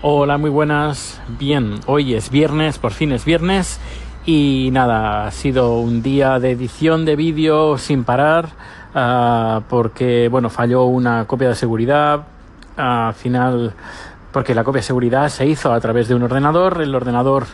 Hola, muy buenas. Bien, hoy es viernes, por fin es viernes. Y nada, ha sido un día de edición de vídeo sin parar. Uh, porque, bueno, falló una copia de seguridad. Al final porque la copia de seguridad se hizo a través de un ordenador. El ordenador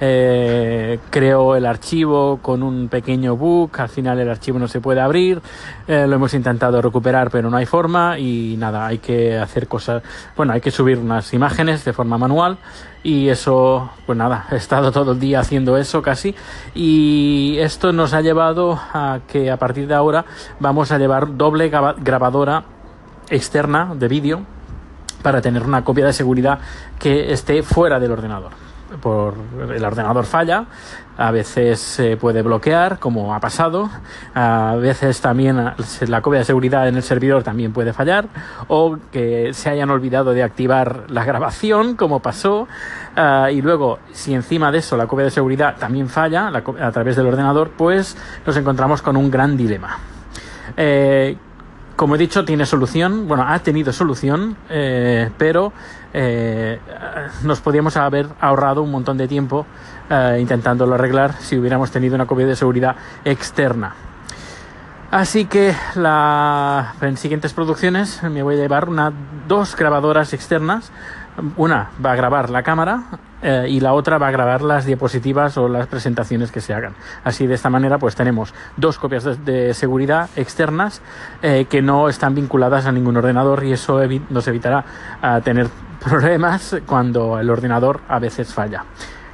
eh, creó el archivo con un pequeño bug. Al final el archivo no se puede abrir. Eh, lo hemos intentado recuperar, pero no hay forma. Y nada, hay que hacer cosas. Bueno, hay que subir unas imágenes de forma manual. Y eso, pues nada, he estado todo el día haciendo eso casi. Y esto nos ha llevado a que a partir de ahora vamos a llevar doble grabadora externa de vídeo para tener una copia de seguridad que esté fuera del ordenador. Por el ordenador falla, a veces se puede bloquear, como ha pasado, a veces también la copia de seguridad en el servidor también puede fallar, o que se hayan olvidado de activar la grabación, como pasó, uh, y luego, si encima de eso la copia de seguridad también falla la, a través del ordenador, pues nos encontramos con un gran dilema. Eh, como he dicho, tiene solución, bueno, ha tenido solución, eh, pero eh, nos podíamos haber ahorrado un montón de tiempo eh, intentándolo arreglar si hubiéramos tenido una copia de seguridad externa. Así que la, en siguientes producciones me voy a llevar una, dos grabadoras externas. Una va a grabar la cámara eh, y la otra va a grabar las diapositivas o las presentaciones que se hagan. Así de esta manera pues tenemos dos copias de, seguridad externas eh, que no están vinculadas a ningún ordenador y eso nos evitará uh, tener problemas cuando el ordenador a veces falla.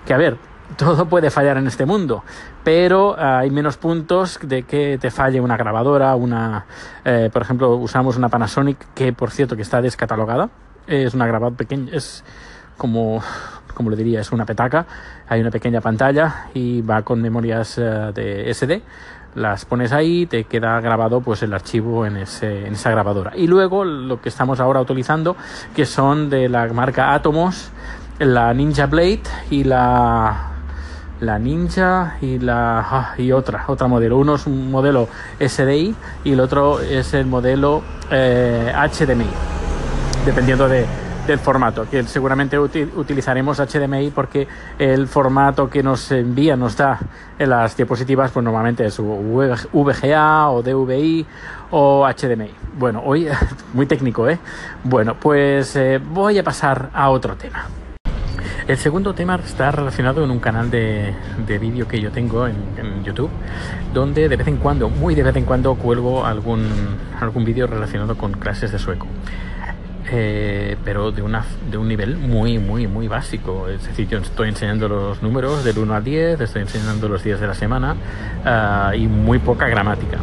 Que a ver, todo puede fallar en este mundo, pero uh, hay menos puntos de que te falle una grabadora, una, eh, por ejemplo, usamos una Panasonic que, por cierto, que está descatalogada. Es una grabadora pequeña, es como, como le diría, es una petaca. Hay una pequeña pantalla y va con memorias uh, de SD. Las pones ahí, te queda grabado pues el archivo en, ese, en esa grabadora. Y luego lo que estamos ahora utilizando, que son de la marca Atomos, la Ninja Blade y la la Ninja y la ah, y otra otra modelo uno es un modelo SDI y el otro es el modelo eh, HDMI dependiendo de, del formato que seguramente util, utilizaremos HDMI porque el formato que nos envía nos da en las diapositivas pues normalmente es VGA o DVI o HDMI bueno hoy muy técnico eh bueno pues eh, voy a pasar a otro tema. El segundo tema está relacionado con un canal de, de vídeo que yo tengo en, en, YouTube, donde de vez en cuando, muy de vez en cuando, cuelgo algún vídeo relacionado con clases de sueco. Eh, pero de, una, de un nivel muy, muy, muy básico. Es decir, yo estoy enseñando los números del 1 al 10, estoy enseñando los días de la semana uh, y muy poca gramática.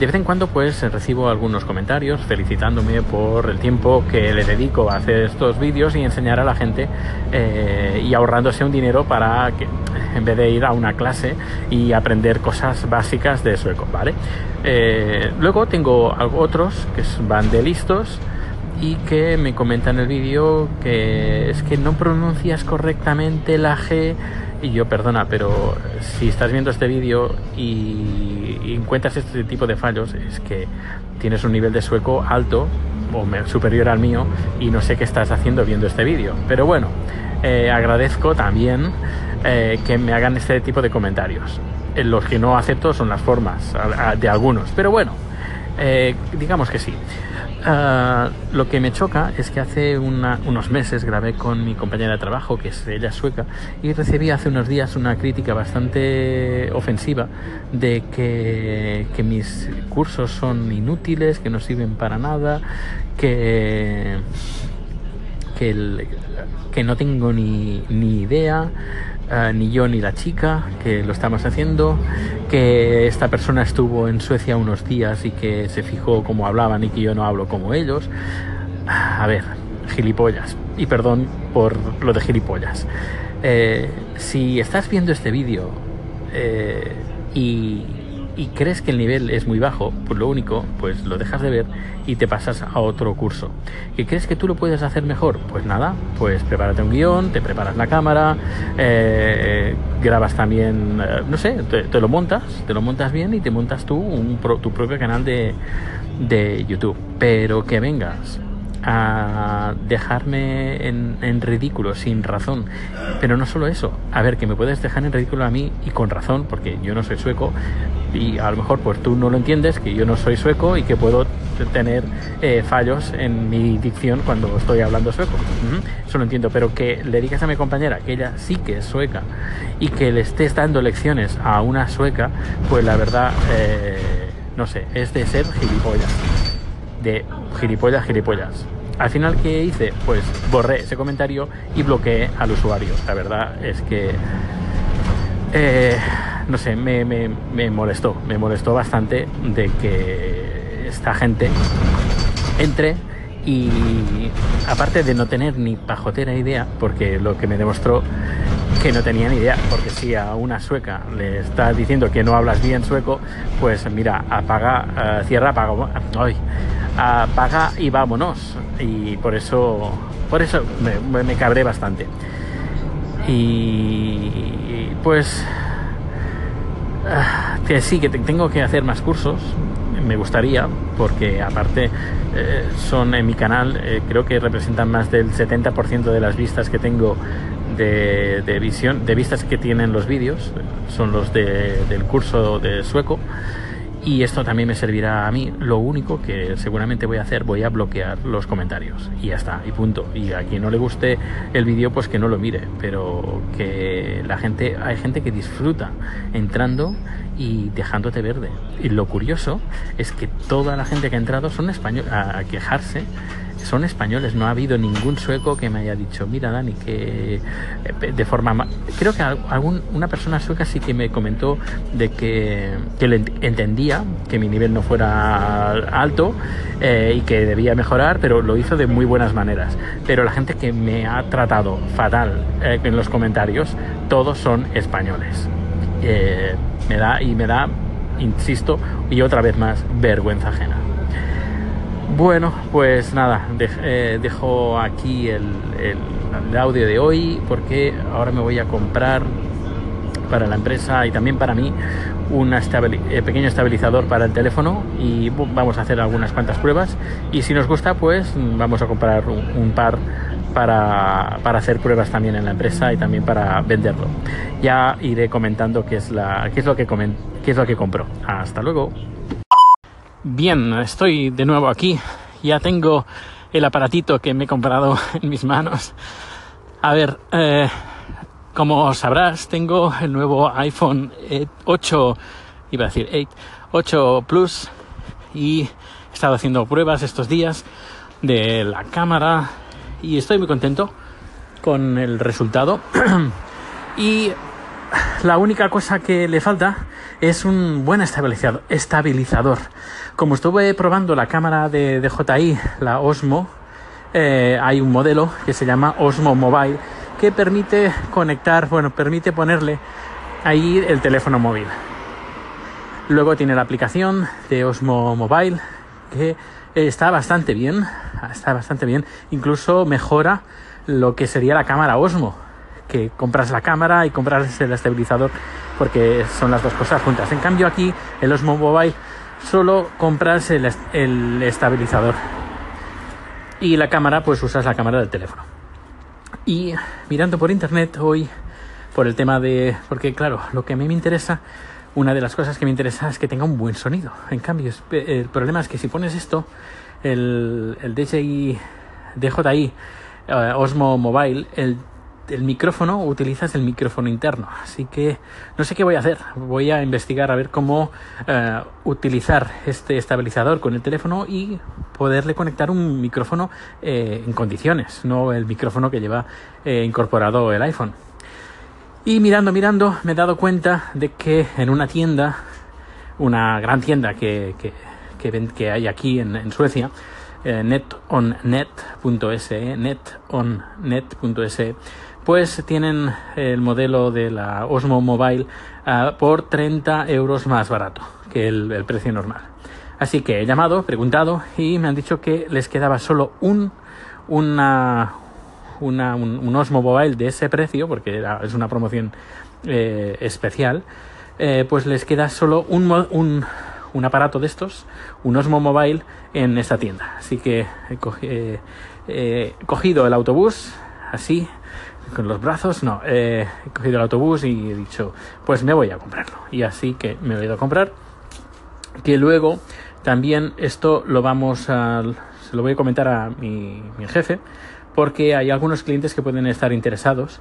De vez en cuando pues recibo algunos comentarios felicitándome por el tiempo que le dedico a hacer estos vídeos y enseñar a la gente eh, y ahorrándose un dinero para que en vez de ir a una clase y aprender cosas básicas de sueco, ¿vale? Eh, luego tengo otros que van de listos y que me comentan en el vídeo que es que no pronuncias correctamente la G y yo perdona, pero si estás viendo este vídeo y, encuentras este tipo de fallos es que tienes un nivel de sueco alto o superior al mío y no sé qué estás haciendo viendo este vídeo. Pero bueno, eh, agradezco también eh, que me hagan este tipo de comentarios. Eh, los que no acepto son las formas de algunos, pero bueno, digamos que sí. Uh, lo que me choca es que hace una, unos meses grabé con mi compañera de trabajo, que es ella sueca, y recibí hace unos días una crítica bastante ofensiva de que, que mis cursos son inútiles, que no sirven para nada, que, que, el, que no tengo ni, ni idea. Uh, ni yo ni la chica que lo estamos haciendo, que esta persona estuvo en Suecia unos días y que se fijó cómo hablaban y que yo no hablo como ellos. A ver, gilipollas. Y perdón por lo de gilipollas. Eh, si estás viendo este vídeo eh, y, y crees que el nivel es muy bajo, pues lo único, pues lo dejas de ver y te pasas a otro curso. ¿Y crees que tú lo puedes hacer mejor? Pues nada, pues prepárate un guion, te preparas la cámara, eh, grabas también, eh, no sé, te, te, lo montas, te lo montas bien y te montas tú un pro, tu propio canal de, de YouTube. Pero que vengas a dejarme en, en, ridículo sin razón. Pero no solo eso, a ver, que me puedes dejar en ridículo a mí y con razón, porque yo no soy sueco y a lo mejor pues tú no lo entiendes, que yo no soy sueco y que puedo tener eh, fallos en mi dicción cuando estoy hablando sueco. Eso lo entiendo, pero que le digas a mi compañera que ella sí que es sueca y que le estés dando lecciones a una sueca, pues la verdad, eh, no sé, es de ser gilipollas de gilipollas, gilipollas. Al final, ¿qué hice? Pues borré ese comentario y bloqueé al usuario. La verdad es que, eh, no sé, me, me, molestó, me molestó bastante de que esta gente entre y aparte de no tener ni pajotera idea, porque lo que me demostró que no tenía ni idea, porque si a una sueca le está diciendo que no hablas bien sueco, pues mira, apaga, uh, cierra, apaga, ay, apaga y vámonos. Y por eso, por eso me, cabré bastante. Y pues uh, que sí, que tengo que hacer más cursos, me gustaría, porque aparte eh, son en mi canal, eh, creo que representan más del 70% de las vistas que tengo de, visión, de vistas que tienen los vídeos, son los del curso de sueco. Y esto también me servirá a mí. Lo único que seguramente voy a hacer, voy a bloquear los comentarios. Y ya está, y punto. Y a quien no le guste el vídeo, pues que no lo mire. Pero que la gente, hay gente que disfruta entrando y dejándote verde. Y lo curioso es que toda la gente que ha entrado son españoles a quejarse son españoles, no ha habido ningún sueco que me haya dicho, mira Dani, que eh, de forma... Creo que algún, una persona sueca sí que me comentó de que, que le entendía que mi nivel no fuera alto eh, y que debía mejorar, pero lo hizo de muy buenas maneras. Pero la gente que me ha tratado fatal eh, en los comentarios, todos son españoles. me da y me da, insisto, y otra vez más, vergüenza ajena. Bueno, pues nada, eh, dejo aquí el, audio de hoy porque ahora me voy a comprar para la empresa y también para mí un eh, pequeño estabilizador para el teléfono y vamos a hacer algunas cuantas pruebas y si nos gusta pues vamos a comprar un, par para, hacer pruebas también en la empresa y también para venderlo. Ya iré comentando qué es, la, lo, que qué es lo que compro. Hasta luego. Bien, estoy de nuevo aquí. Ya tengo el aparatito que me he comprado en mis manos. A ver, eh, como sabrás, tengo el nuevo iPhone 8, iba a decir 8, 8 Plus y he estado haciendo pruebas estos días de la cámara y estoy muy contento con el resultado. y la única cosa que le falta es un buen estabilizador. Como estuve probando la cámara de DJI, la Osmo, eh, hay un modelo que se llama Osmo Mobile que permite conectar, bueno, permite ponerle ahí el teléfono móvil. Luego tiene la aplicación de Osmo Mobile que está bastante bien, está bastante bien, incluso mejora lo que sería la cámara Osmo, que compras la cámara y compras el estabilizador porque son las dos cosas juntas. En cambio aquí el Osmo Mobile solo compras el, el estabilizador y la cámara pues usas la cámara del teléfono. Y mirando por internet hoy por el tema de porque claro, lo que a mí me interesa una de las cosas que me interesa es que tenga un buen sonido. En cambio, el problema es que si pones esto, el, el DJI, DJI uh, Osmo Mobile, el el micrófono utilizas el micrófono interno. Así que no sé qué voy a hacer. Voy a investigar a ver cómo eh, utilizar este estabilizador con el teléfono y poderle conectar un micrófono eh, en condiciones, no el micrófono que lleva eh, incorporado el iPhone. Y mirando, mirando, me he dado cuenta de que en una tienda, una gran tienda que, que, que, hay aquí en, en Suecia, netonnet.se, netonnet.se, pues tienen el modelo de la Osmo Mobile ah, por 30 euros más barato que el, precio normal. Así que he llamado, preguntado y me han dicho que les quedaba solo un, una, un, Osmo Mobile de ese precio, porque es una promoción eh, especial, eh, pues les queda solo un, un, un aparato de estos, un Osmo Mobile, en esta tienda. Así que he, he cogido el autobús, así, con los brazos, no, he cogido el autobús y he dicho, pues me voy a comprarlo. Y así que me he ido a comprar. Que luego también esto lo vamos a, se lo voy a comentar a mi, mi jefe, porque hay algunos clientes que pueden estar interesados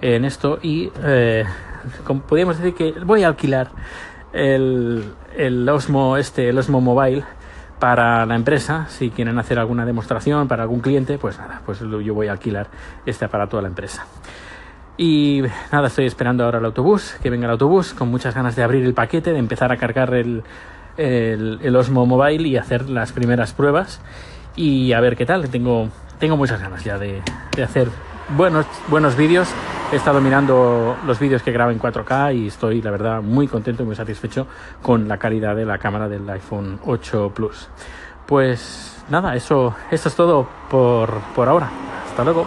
en esto y eh, podríamos decir que voy a alquilar el, el Osmo este el Osmo Mobile para la empresa si quieren hacer alguna demostración para algún cliente pues nada pues yo voy a alquilar este aparato a la empresa. Y nada estoy esperando ahora el autobús que venga el autobús con muchas ganas de abrir el paquete de empezar a cargar el, el, el Osmo Mobile y hacer las primeras pruebas y a ver qué tal. Tengo tengo muchas ganas ya de, de hacer buenos, buenos vídeos. He estado mirando los vídeos que grabo en 4K y estoy, la verdad, muy contento y muy satisfecho con la calidad de la cámara del iPhone 8 Plus. Pues nada, eso, eso es todo por, por ahora. Hasta luego.